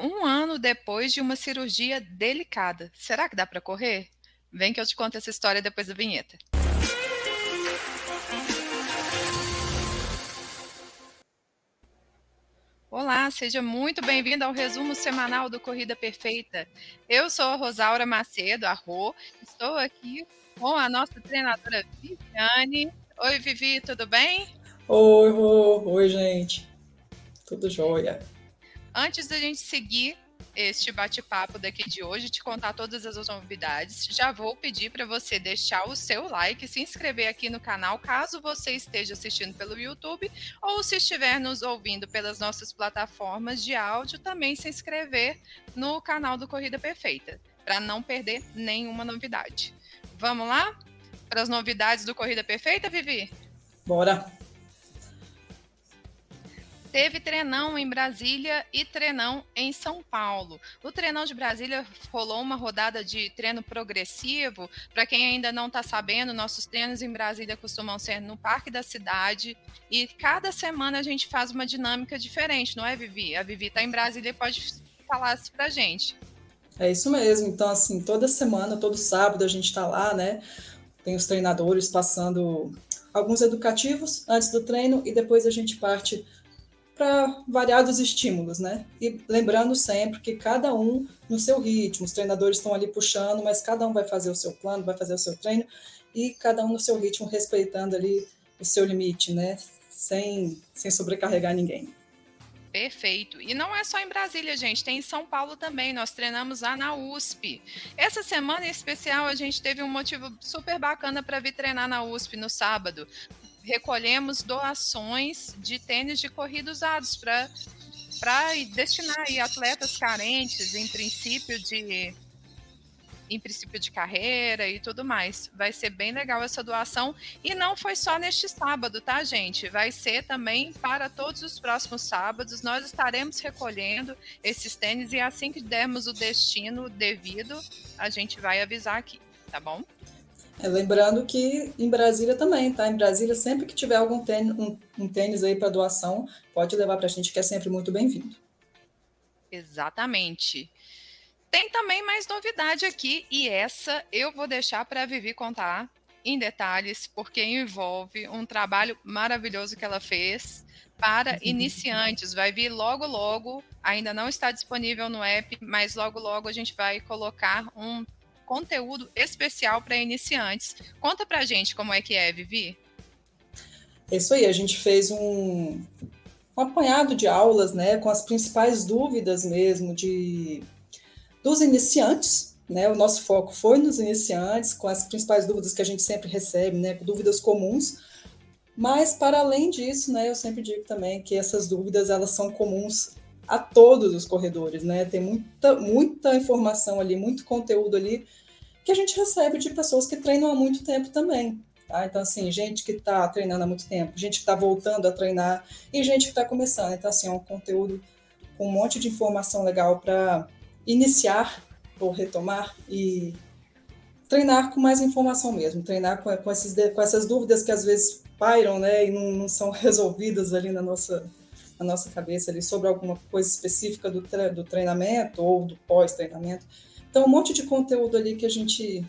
um ano depois de uma cirurgia delicada. Será que dá para correr? Vem que eu te conto essa história depois da vinheta. Olá, seja muito bem-vindo ao resumo semanal do Corrida Perfeita. Eu sou a Rosaura Macedo, a Rô. Estou aqui com a nossa treinadora Viviane. Oi, Vivi, tudo bem? Oi, Rô. Oi, gente. Tudo jóia. Antes da gente seguir este bate-papo daqui de hoje, te contar todas as novidades. Já vou pedir para você deixar o seu like, se inscrever aqui no canal, caso você esteja assistindo pelo YouTube, ou se estiver nos ouvindo pelas nossas plataformas de áudio, também se inscrever no canal do Corrida Perfeita, para não perder nenhuma novidade. Vamos lá? Para as novidades do Corrida Perfeita, Vivi? Bora! Teve treinão em Brasília e treinão em São Paulo. O treinão de Brasília rolou uma rodada de treino progressivo. Para quem ainda não está sabendo, nossos treinos em Brasília costumam ser no Parque da Cidade. E cada semana a gente faz uma dinâmica diferente, não é, Vivi? A Vivi está em Brasília e pode falar isso para gente. É isso mesmo. Então, assim, toda semana, todo sábado a gente está lá, né? Tem os treinadores passando alguns educativos antes do treino e depois a gente parte para variados estímulos, né? E lembrando sempre que cada um no seu ritmo, os treinadores estão ali puxando, mas cada um vai fazer o seu plano, vai fazer o seu treino e cada um no seu ritmo, respeitando ali o seu limite, né? Sem, sem sobrecarregar ninguém. Perfeito. E não é só em Brasília, gente, tem em São Paulo também. Nós treinamos lá na USP. Essa semana em especial, a gente teve um motivo super bacana para vir treinar na USP no sábado recolhemos doações de tênis de corrida usados para para destinar aí atletas carentes em princípio de em princípio de carreira e tudo mais. Vai ser bem legal essa doação e não foi só neste sábado, tá, gente? Vai ser também para todos os próximos sábados. Nós estaremos recolhendo esses tênis e assim que dermos o destino devido, a gente vai avisar aqui, tá bom? É, lembrando que em Brasília também, tá? Em Brasília, sempre que tiver algum tênis, um, um tênis aí para doação, pode levar para a gente, que é sempre muito bem-vindo. Exatamente. Tem também mais novidade aqui, e essa eu vou deixar para a Vivi contar em detalhes, porque envolve um trabalho maravilhoso que ela fez para iniciantes. Vai vir logo, logo, ainda não está disponível no app, mas logo, logo a gente vai colocar um conteúdo especial para iniciantes. Conta para gente como é que é, Vivi. Isso aí, a gente fez um, um apanhado de aulas, né, com as principais dúvidas mesmo de dos iniciantes, né? O nosso foco foi nos iniciantes, com as principais dúvidas que a gente sempre recebe, né, dúvidas comuns. Mas para além disso, né, eu sempre digo também que essas dúvidas elas são comuns a todos os corredores, né? Tem muita muita informação ali, muito conteúdo ali que a gente recebe de pessoas que treinam há muito tempo também. Tá? Então, assim, gente que está treinando há muito tempo, gente que está voltando a treinar e gente que está começando. Então, assim, é um conteúdo com um monte de informação legal para iniciar ou retomar e treinar com mais informação mesmo, treinar com, com, esses, com essas dúvidas que às vezes pairam né, e não, não são resolvidas ali na nossa, na nossa cabeça ali sobre alguma coisa específica do, do treinamento ou do pós-treinamento. Então, um monte de conteúdo ali que a gente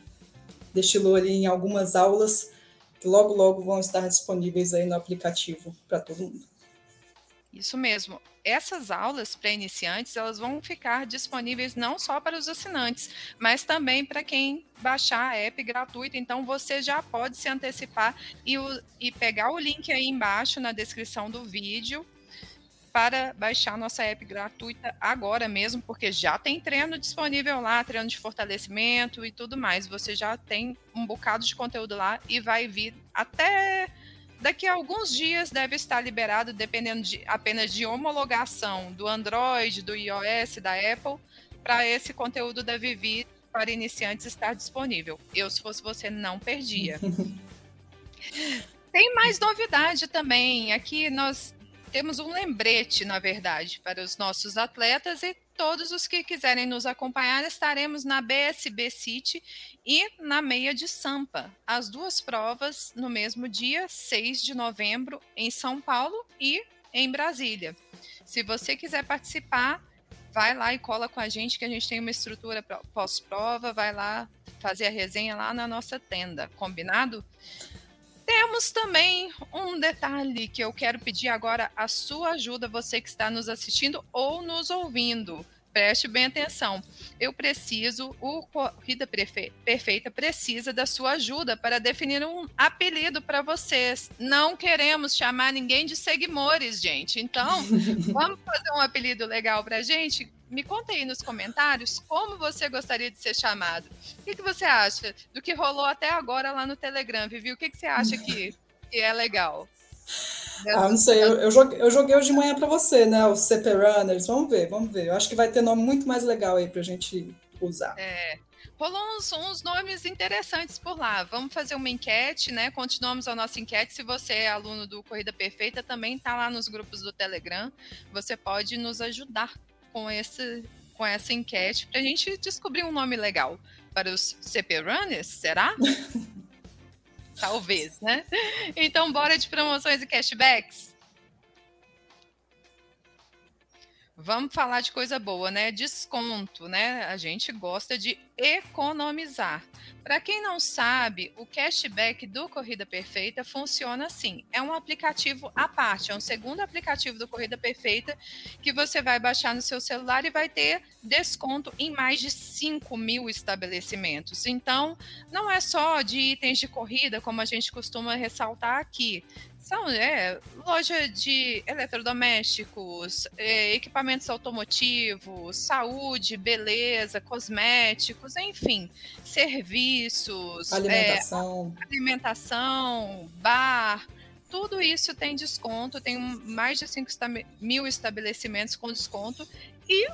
destilou ali em algumas aulas que logo, logo vão estar disponíveis aí no aplicativo para todo mundo. Isso mesmo. Essas aulas para iniciantes, elas vão ficar disponíveis não só para os assinantes, mas também para quem baixar a app gratuita. Então, você já pode se antecipar e, o, e pegar o link aí embaixo na descrição do vídeo para baixar nossa app gratuita agora mesmo, porque já tem treino disponível lá, treino de fortalecimento e tudo mais. Você já tem um bocado de conteúdo lá e vai vir até daqui a alguns dias deve estar liberado, dependendo de, apenas de homologação do Android, do iOS, da Apple, para esse conteúdo da Vivi para iniciantes estar disponível. Eu, se fosse você, não perdia. Tem mais novidade também. Aqui nós temos um lembrete, na verdade, para os nossos atletas e todos os que quiserem nos acompanhar, estaremos na BSB City e na Meia de Sampa. As duas provas no mesmo dia, 6 de novembro, em São Paulo e em Brasília. Se você quiser participar, vai lá e cola com a gente que a gente tem uma estrutura pós-prova, vai lá fazer a resenha lá na nossa tenda, combinado? Temos também um detalhe que eu quero pedir agora a sua ajuda, você que está nos assistindo ou nos ouvindo. Preste bem atenção. Eu preciso, o Corrida Perfeita precisa da sua ajuda para definir um apelido para vocês. Não queremos chamar ninguém de seguimores, gente. Então, vamos fazer um apelido legal para a gente? Me conta aí nos comentários como você gostaria de ser chamado. O que, que você acha do que rolou até agora lá no Telegram, Vivi? O que, que você acha que, que é legal? Ah, não sei, eu, eu, joguei, eu joguei hoje de manhã para você, né? Os CP Runners, vamos ver, vamos ver. Eu acho que vai ter nome muito mais legal aí pra gente usar. É. Rolou uns, uns nomes interessantes por lá. Vamos fazer uma enquete, né? Continuamos a nossa enquete. Se você é aluno do Corrida Perfeita, também tá lá nos grupos do Telegram. Você pode nos ajudar com, esse, com essa enquete para a gente descobrir um nome legal para os CP Runners, será? Talvez, né? Então, bora de promoções e cashbacks? Vamos falar de coisa boa, né? Desconto, né? A gente gosta de economizar. Para quem não sabe, o cashback do Corrida Perfeita funciona assim: é um aplicativo à parte, é um segundo aplicativo do Corrida Perfeita que você vai baixar no seu celular e vai ter desconto em mais de 5 mil estabelecimentos. Então, não é só de itens de corrida, como a gente costuma ressaltar aqui. São é, loja de eletrodomésticos, é, equipamentos automotivos, saúde, beleza, cosméticos, enfim, serviços, alimentação, é, alimentação. bar, tudo isso tem desconto, tem mais de 5 mil estabelecimentos com desconto. E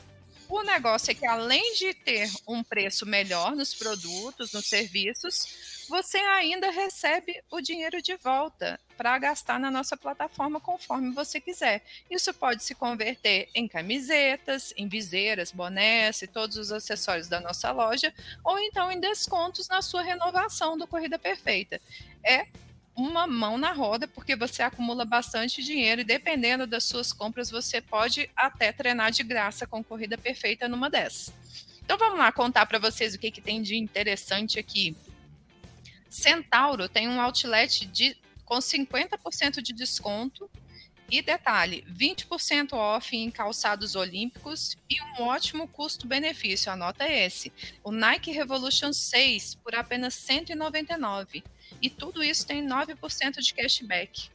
o negócio é que além de ter um preço melhor nos produtos, nos serviços, você ainda recebe o dinheiro de volta para gastar na nossa plataforma conforme você quiser. Isso pode se converter em camisetas, em viseiras, bonés e todos os acessórios da nossa loja, ou então em descontos na sua renovação do Corrida Perfeita. É uma mão na roda, porque você acumula bastante dinheiro e dependendo das suas compras, você pode até treinar de graça com Corrida Perfeita numa dessas. Então vamos lá contar para vocês o que, que tem de interessante aqui. Centauro tem um outlet de, com 50% de desconto e detalhe, 20% off em calçados olímpicos e um ótimo custo-benefício, anota esse. O Nike Revolution 6 por apenas 199 e tudo isso tem 9% de cashback.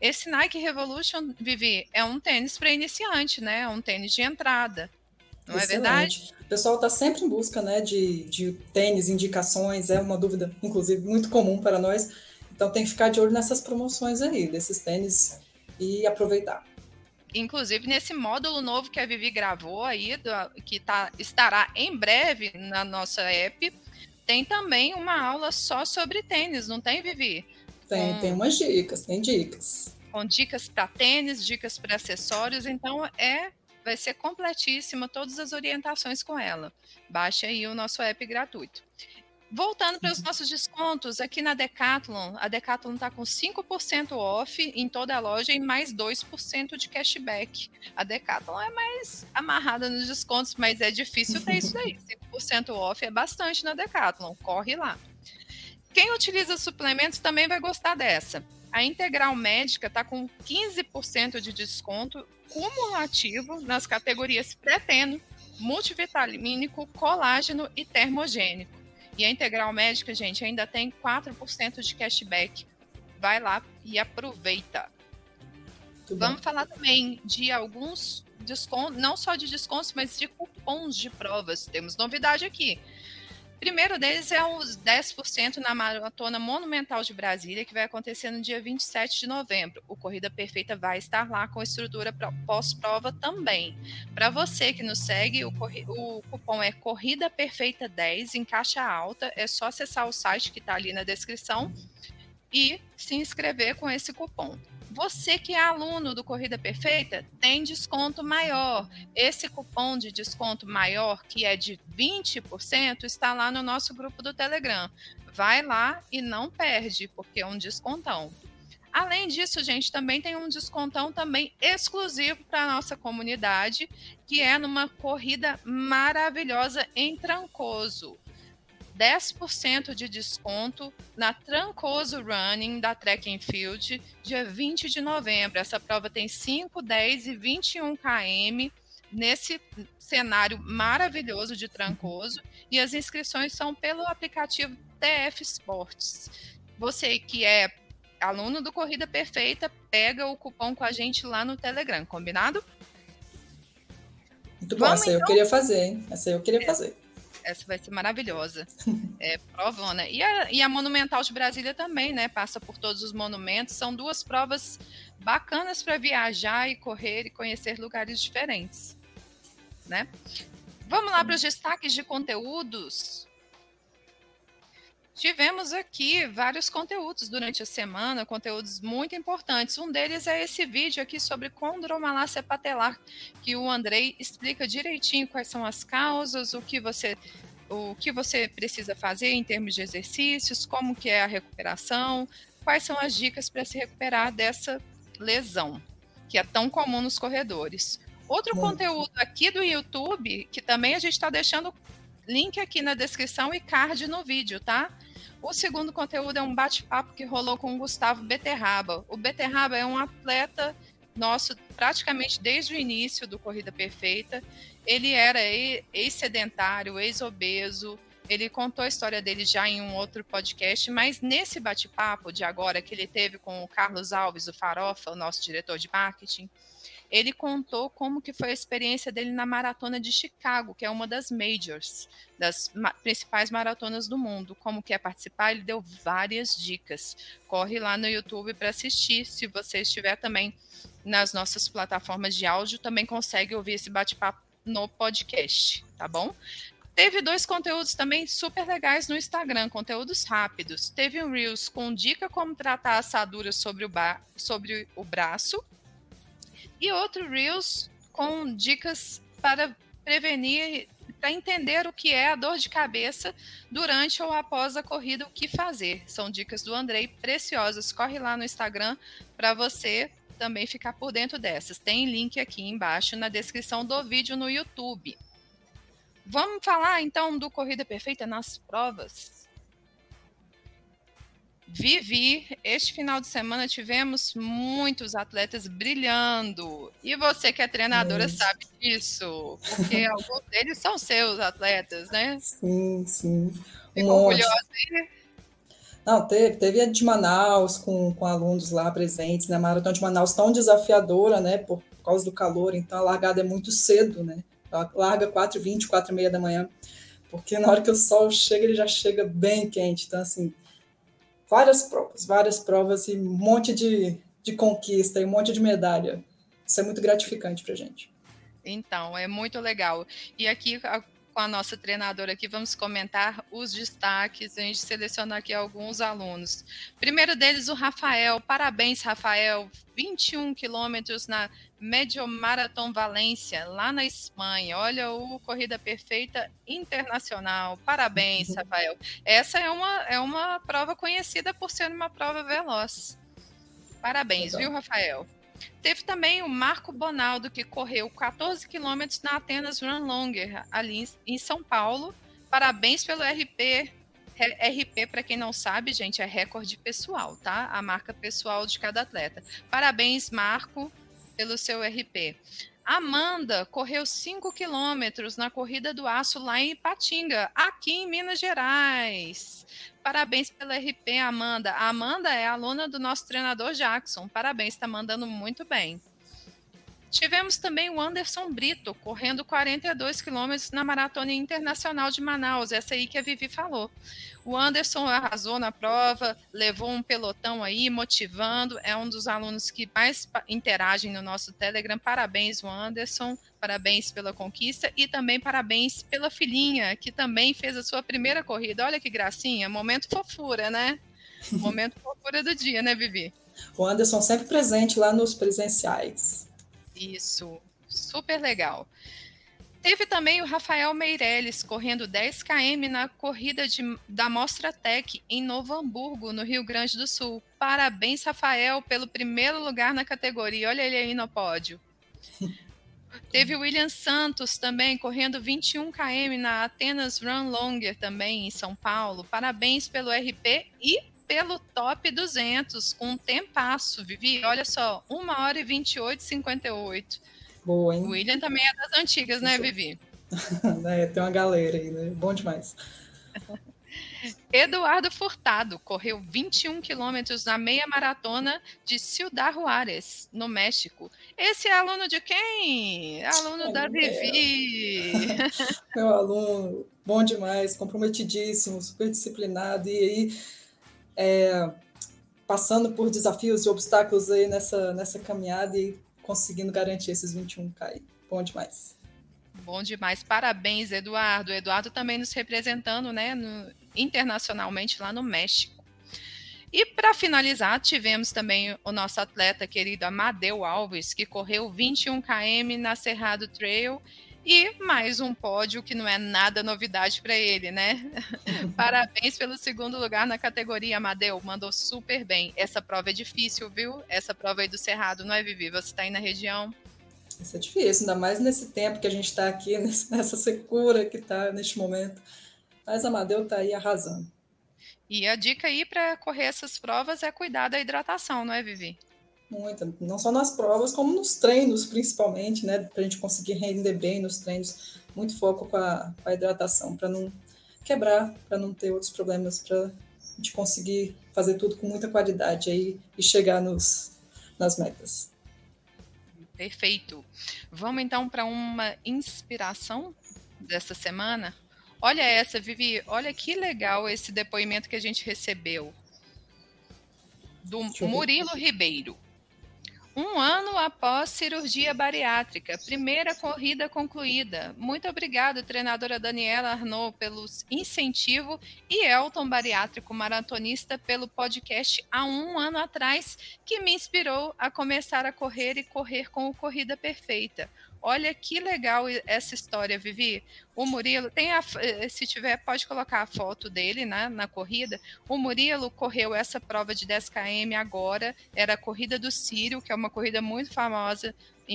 Esse Nike Revolution, Vivi, é um tênis para iniciante, né? É um tênis de entrada. Não Excelente. é verdade? O pessoal está sempre em busca né, de, de tênis, indicações, é uma dúvida, inclusive, muito comum para nós. Então tem que ficar de olho nessas promoções aí, desses tênis e aproveitar. Inclusive, nesse módulo novo que a Vivi gravou aí, do, que tá, estará em breve na nossa app, tem também uma aula só sobre tênis, não tem, Vivi? Tem, com, tem umas dicas, tem dicas. Com dicas para tênis, dicas para acessórios, então é vai ser completíssima todas as orientações com ela. Baixe aí o nosso app gratuito. Voltando para os uhum. nossos descontos, aqui na Decathlon, a Decathlon está com 5% off em toda a loja e mais 2% de cashback. A Decathlon é mais amarrada nos descontos, mas é difícil ter isso aí. 5% off é bastante na Decathlon, corre lá. Quem utiliza suplementos também vai gostar dessa. A Integral Médica está com 15% de desconto cumulativo nas categorias pré-teno, multivitamínico, colágeno e termogênico. E a Integral Médica, gente, ainda tem 4% de cashback. Vai lá e aproveita. Muito Vamos bom. falar também de alguns descontos, não só de descontos, mas de cupons de provas. Temos novidade aqui primeiro deles é os 10% na Maratona Monumental de Brasília, que vai acontecer no dia 27 de novembro. O Corrida Perfeita vai estar lá com estrutura pós-prova também. Para você que nos segue, o, o, cupom é Corrida Perfeita 10 em caixa alta. É só acessar o site que está ali na descrição e se inscrever com esse cupom. Você que é aluno do Corrida Perfeita tem desconto maior. Esse cupom de desconto maior, que é de 20%, está lá no nosso grupo do Telegram. Vai lá e não perde, porque é um descontão. Além disso, gente, também tem um descontão também exclusivo para a nossa comunidade, que é numa corrida maravilhosa em Trancoso. 10% de desconto na Trancoso Running da Track and Field, dia 20 de novembro. Essa prova tem 5, 10 e 21 km nesse cenário maravilhoso de Trancoso e as inscrições são pelo aplicativo TF Sports. Você que é aluno do Corrida Perfeita, pega o cupom com a gente lá no Telegram, combinado? Muito bom, Vamos, essa então? eu queria fazer, hein? Essa eu queria é, fazer. Essa vai ser maravilhosa. é, provona. E a, e a Monumental de Brasília também, né? Passa por todos os monumentos. São duas provas bacanas para viajar e correr e conhecer lugares diferentes. Né? Vamos lá para os destaques de conteúdos. Tivemos aqui vários conteúdos durante a semana, conteúdos muito importantes. Um deles é esse vídeo aqui sobre condromalácia patelar, que o Andrei explica direitinho quais são as causas, o que você o que você precisa fazer em termos de exercícios, como que é a recuperação, quais são as dicas para se recuperar dessa lesão, que é tão comum nos corredores. Outro conteúdo aqui do YouTube, que também a gente está deixando link aqui na descrição e card no vídeo, tá? O segundo conteúdo é um bate-papo que rolou com o Gustavo Beterraba. O Beterraba é um atleta nosso praticamente desde o início do Corrida Perfeita. Ele era ex-sedentário, ex-obeso. Ele contou a história dele já em um outro podcast, mas nesse bate-papo de agora que ele teve com o Carlos Alves, o Farofa, o nosso diretor de marketing, ele contou como que foi a experiência dele na maratona de Chicago, que é uma das majors, das ma principais maratonas do mundo. Como que é participar? Ele deu várias dicas. Corre lá no YouTube para assistir. Se você estiver também nas nossas plataformas de áudio, também consegue ouvir esse bate-papo no podcast, tá bom? Teve dois conteúdos também super legais no Instagram, conteúdos rápidos. Teve um Reels com dica como tratar assaduras sobre o, sobre o braço e outro Reels com dicas para prevenir, para entender o que é a dor de cabeça durante ou após a corrida, o que fazer. São dicas do Andrei preciosas. Corre lá no Instagram para você também ficar por dentro dessas. Tem link aqui embaixo na descrição do vídeo no YouTube. Vamos falar então do Corrida Perfeita nas provas. Vivi, este final de semana tivemos muitos atletas brilhando. E você que é treinadora é. sabe disso, porque alguns deles são seus atletas, né? Sim, sim. Ficou um orgulhosa aí? Não, teve, teve a de Manaus, com, com alunos lá presentes, né? A maratona de Manaus tão desafiadora, né? Por, por causa do calor, então a largada é muito cedo, né? Ela larga 4h20, 4h30 da manhã, porque na hora que o sol chega, ele já chega bem quente. Então, assim, várias provas, várias provas e um monte de, de conquista e um monte de medalha. Isso é muito gratificante para gente. Então, é muito legal. E aqui, com a nossa treinadora aqui, vamos comentar os destaques. A gente selecionou aqui alguns alunos. Primeiro deles, o Rafael. Parabéns, Rafael. 21 quilômetros na Medio Marathon Valência, lá na Espanha. Olha o Corrida Perfeita Internacional. Parabéns, uhum. Rafael. Essa é uma, é uma prova conhecida por ser uma prova veloz. Parabéns, Legal. viu, Rafael? Teve também o Marco Bonaldo, que correu 14 quilômetros na Atenas Run Longer, ali em São Paulo. Parabéns pelo RP. RP, para quem não sabe, gente, é recorde pessoal, tá? A marca pessoal de cada atleta. Parabéns, Marco pelo seu RP. Amanda correu 5 quilômetros na corrida do aço lá em Ipatinga, aqui em Minas Gerais. Parabéns pela RP, Amanda. A Amanda é aluna do nosso treinador Jackson. Parabéns, está mandando muito bem. Tivemos também o Anderson Brito, correndo 42 quilômetros na Maratona Internacional de Manaus, essa aí que a Vivi falou. O Anderson arrasou na prova, levou um pelotão aí, motivando, é um dos alunos que mais interagem no nosso Telegram. Parabéns, o Anderson, parabéns pela conquista e também parabéns pela filhinha, que também fez a sua primeira corrida. Olha que gracinha, momento fofura, né? Momento fofura do dia, né, Vivi? O Anderson sempre presente lá nos presenciais. Isso, super legal. Teve também o Rafael Meirelles correndo 10 km na corrida de, da Mostra Tech em Novo Hamburgo, no Rio Grande do Sul. Parabéns, Rafael, pelo primeiro lugar na categoria. Olha ele aí no pódio. Teve o William Santos também correndo 21 km na Atenas Run Longer também em São Paulo. Parabéns pelo RP e pelo top 200 com um tempasso, Vivi. Olha só, 1 hora e 28 58. Boa, hein? O William também é das antigas, né, Vivi? é, tem uma galera aí, né? Bom demais. Eduardo Furtado correu 21 quilômetros na meia maratona de Ciudad Juárez, no México. Esse é aluno de quem? Aluno é da Vivi. Meu aluno, bom demais, comprometidíssimo, super disciplinado. E aí, é, passando por desafios e obstáculos aí nessa, nessa caminhada e conseguindo garantir esses 21K. Bom demais. Bom demais. Parabéns, Eduardo. Eduardo também nos representando, né, no, internacionalmente lá no México. E para finalizar, tivemos também o nosso atleta querido Amadeu Alves, que correu 21 km na Cerrado Trail e mais um pódio que não é nada novidade para ele, né? Parabéns pelo segundo lugar na categoria, Amadeu. Mandou super bem. Essa prova é difícil, viu? Essa prova aí do Cerrado, não é, Vivi? Você está aí na região? Isso é difícil, ainda mais nesse tempo que a gente está aqui, nessa secura que está neste momento. Mas Amadeu está aí arrasando. E a dica aí para correr essas provas é cuidar da hidratação, não é, Vivi? Muita, não só nas provas, como nos treinos, principalmente, né? Para a gente conseguir render bem nos treinos, muito foco com a, com a hidratação, para não quebrar, para não ter outros problemas, para a gente conseguir fazer tudo com muita qualidade aí e chegar nos, nas metas. Perfeito. Vamos então para uma inspiração dessa semana? Olha essa, Vivi, olha que legal esse depoimento que a gente recebeu do Murilo Ribeiro. Um ano após cirurgia bariátrica, primeira corrida concluída. Muito obrigado, treinadora Daniela Arnaud, pelo incentivo e Elton Bariátrico Maratonista pelo podcast há um ano atrás, que me inspirou a começar a correr e correr com o Corrida Perfeita. Olha que legal essa história, Vivi. O Murilo, tem a, eh, se tiver, pode colocar a foto dele né, na corrida. O Murilo correu essa prova de 10 km agora, era a corrida do Sírio, que é uma corrida muito famosa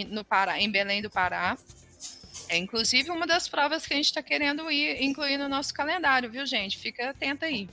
no Pará, em Belém do Pará. É inclusive uma das provas que a gente está querendo ir, incluir no nosso calendário, viu, gente? Fica atenta aí.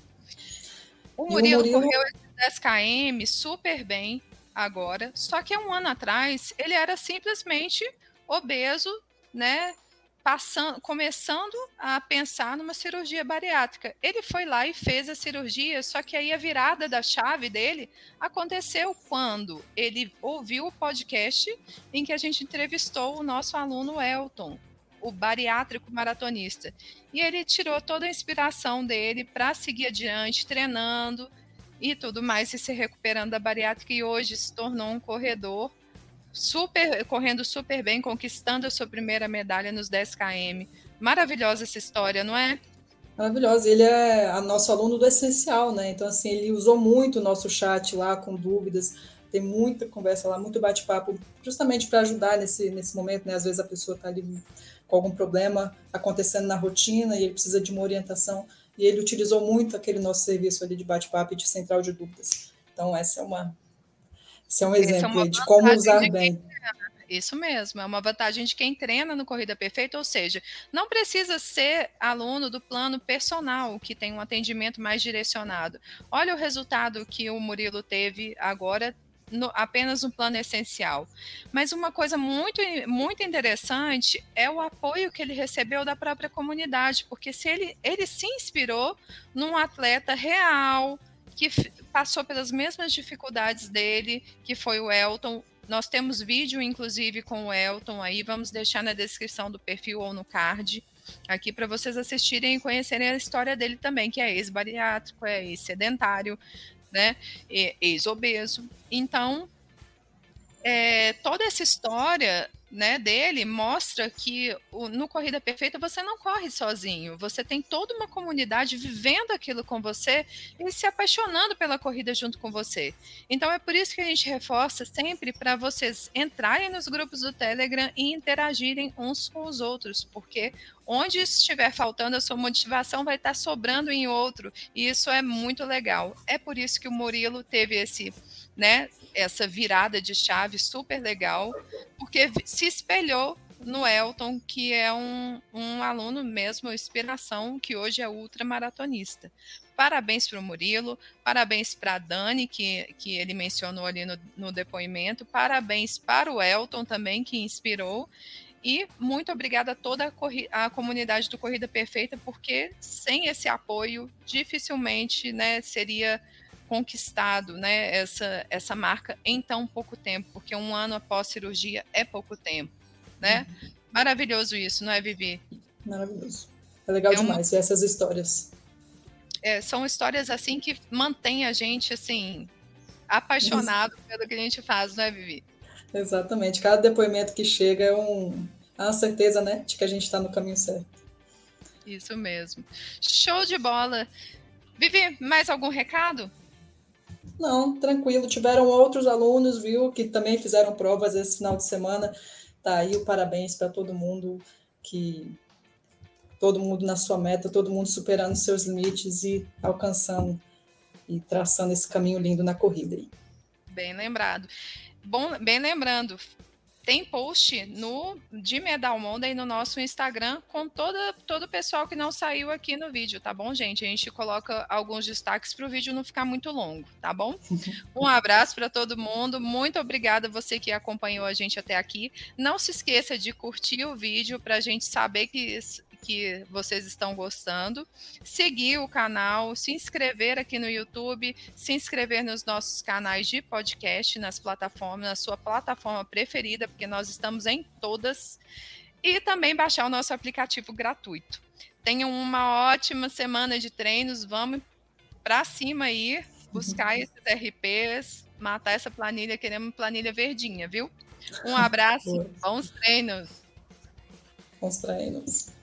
O Murilo, o Murilo... correu 10 km super bem agora, só que há um ano atrás ele era simplesmente obeso, né? Passando, começando a pensar numa cirurgia bariátrica. Ele foi lá e fez a cirurgia, só que aí a virada da chave dele aconteceu quando ele ouviu o podcast em que a gente entrevistou o nosso aluno Elton, o bariátrico maratonista. E ele tirou toda a inspiração dele para seguir adiante, treinando e tudo mais, e se recuperando da bariátrica, e hoje se tornou um corredor super correndo super bem, conquistando a sua primeira medalha nos 10 km. Maravilhosa essa história, não é? Maravilhosa. Ele é nosso aluno do essencial, né? Então, assim, ele usou muito o nosso chat lá com dúvidas. Tem muita conversa lá, muito bate-papo, justamente para ajudar nesse, nesse momento, né? Às vezes a pessoa está ali com algum problema acontecendo na rotina e ele precisa de uma orientação. E ele utilizou muito aquele nosso serviço ali de bate-papo e de central de dúvidas. Então, essa é uma esse é um é exemplo é de como usar de bem. Isso mesmo, é uma vantagem de quem treina no Corrida Perfeita, ou seja, não precisa ser aluno do plano personal, que tem um atendimento mais direcionado. Olha o resultado que o Murilo teve agora no, apenas no plano essencial. Mas uma coisa muito, muito interessante é o apoio que ele recebeu da própria comunidade, porque se ele, ele se inspirou num atleta real, que passou pelas mesmas dificuldades dele, que foi o Elton. Nós temos vídeo, inclusive, com o Elton aí, vamos deixar na descrição do perfil ou no card aqui para vocês assistirem e conhecerem a história dele também, que é ex-bariátrico, é ex-sedentário, né, ex-obeso. Então, é, toda essa história né, dele mostra que o, no Corrida Perfeita você não corre sozinho, você tem toda uma comunidade vivendo aquilo com você e se apaixonando pela corrida junto com você. Então é por isso que a gente reforça sempre para vocês entrarem nos grupos do Telegram e interagirem uns com os outros, porque onde estiver faltando a sua motivação vai estar sobrando em outro, e isso é muito legal. É por isso que o Murilo teve esse né, essa virada de chave super legal, porque se espelhou no Elton, que é um, um aluno mesmo, inspiração, que hoje é ultramaratonista. Parabéns para o Murilo, parabéns para a Dani, que, que ele mencionou ali no, no depoimento, parabéns para o Elton também, que inspirou, e muito obrigada a toda a, a, comunidade do Corrida Perfeita, porque sem esse apoio, dificilmente né, seria conquistado né, essa, essa marca em tão pouco tempo, porque um ano após cirurgia é pouco tempo. Né? Uhum. Maravilhoso isso, não é, Vivi? Maravilhoso. É legal é demais uma... essas histórias. É, são histórias assim que mantêm a gente assim apaixonado pelo que a gente faz, não é, Vivi? Exatamente. Cada depoimento que chega é um, é uma certeza, né, de que a gente está no caminho certo. Isso mesmo. Show de bola. Vivi, mais algum recado? Não, tranquilo. Tiveram outros alunos, viu, que também fizeram provas esse final de semana. Tá aí o parabéns para todo mundo que todo mundo na sua meta, todo mundo superando seus limites e alcançando e traçando esse caminho lindo na corrida aí. Bem lembrado. Bom, bem lembrando, tem post no de Medal Monday no nosso Instagram com toda, todo o pessoal que não saiu aqui no vídeo, tá bom, gente? A gente coloca alguns destaques para o vídeo não ficar muito longo, tá bom? Um abraço para todo mundo, muito obrigada você que acompanhou a gente até aqui. Não se esqueça de curtir o vídeo para a gente saber que que vocês estão gostando, seguir o canal, se inscrever aqui no YouTube, se inscrever nos nossos canais de podcast, nas plataformas, na sua plataforma preferida, porque nós estamos em todas, e também baixar o nosso aplicativo gratuito. Tenham uma ótima semana de treinos, vamos para cima aí, buscar esses RPs, matar essa planilha, queremos planilha verdinha, viu? Um abraço, bons treinos. Bons treinos.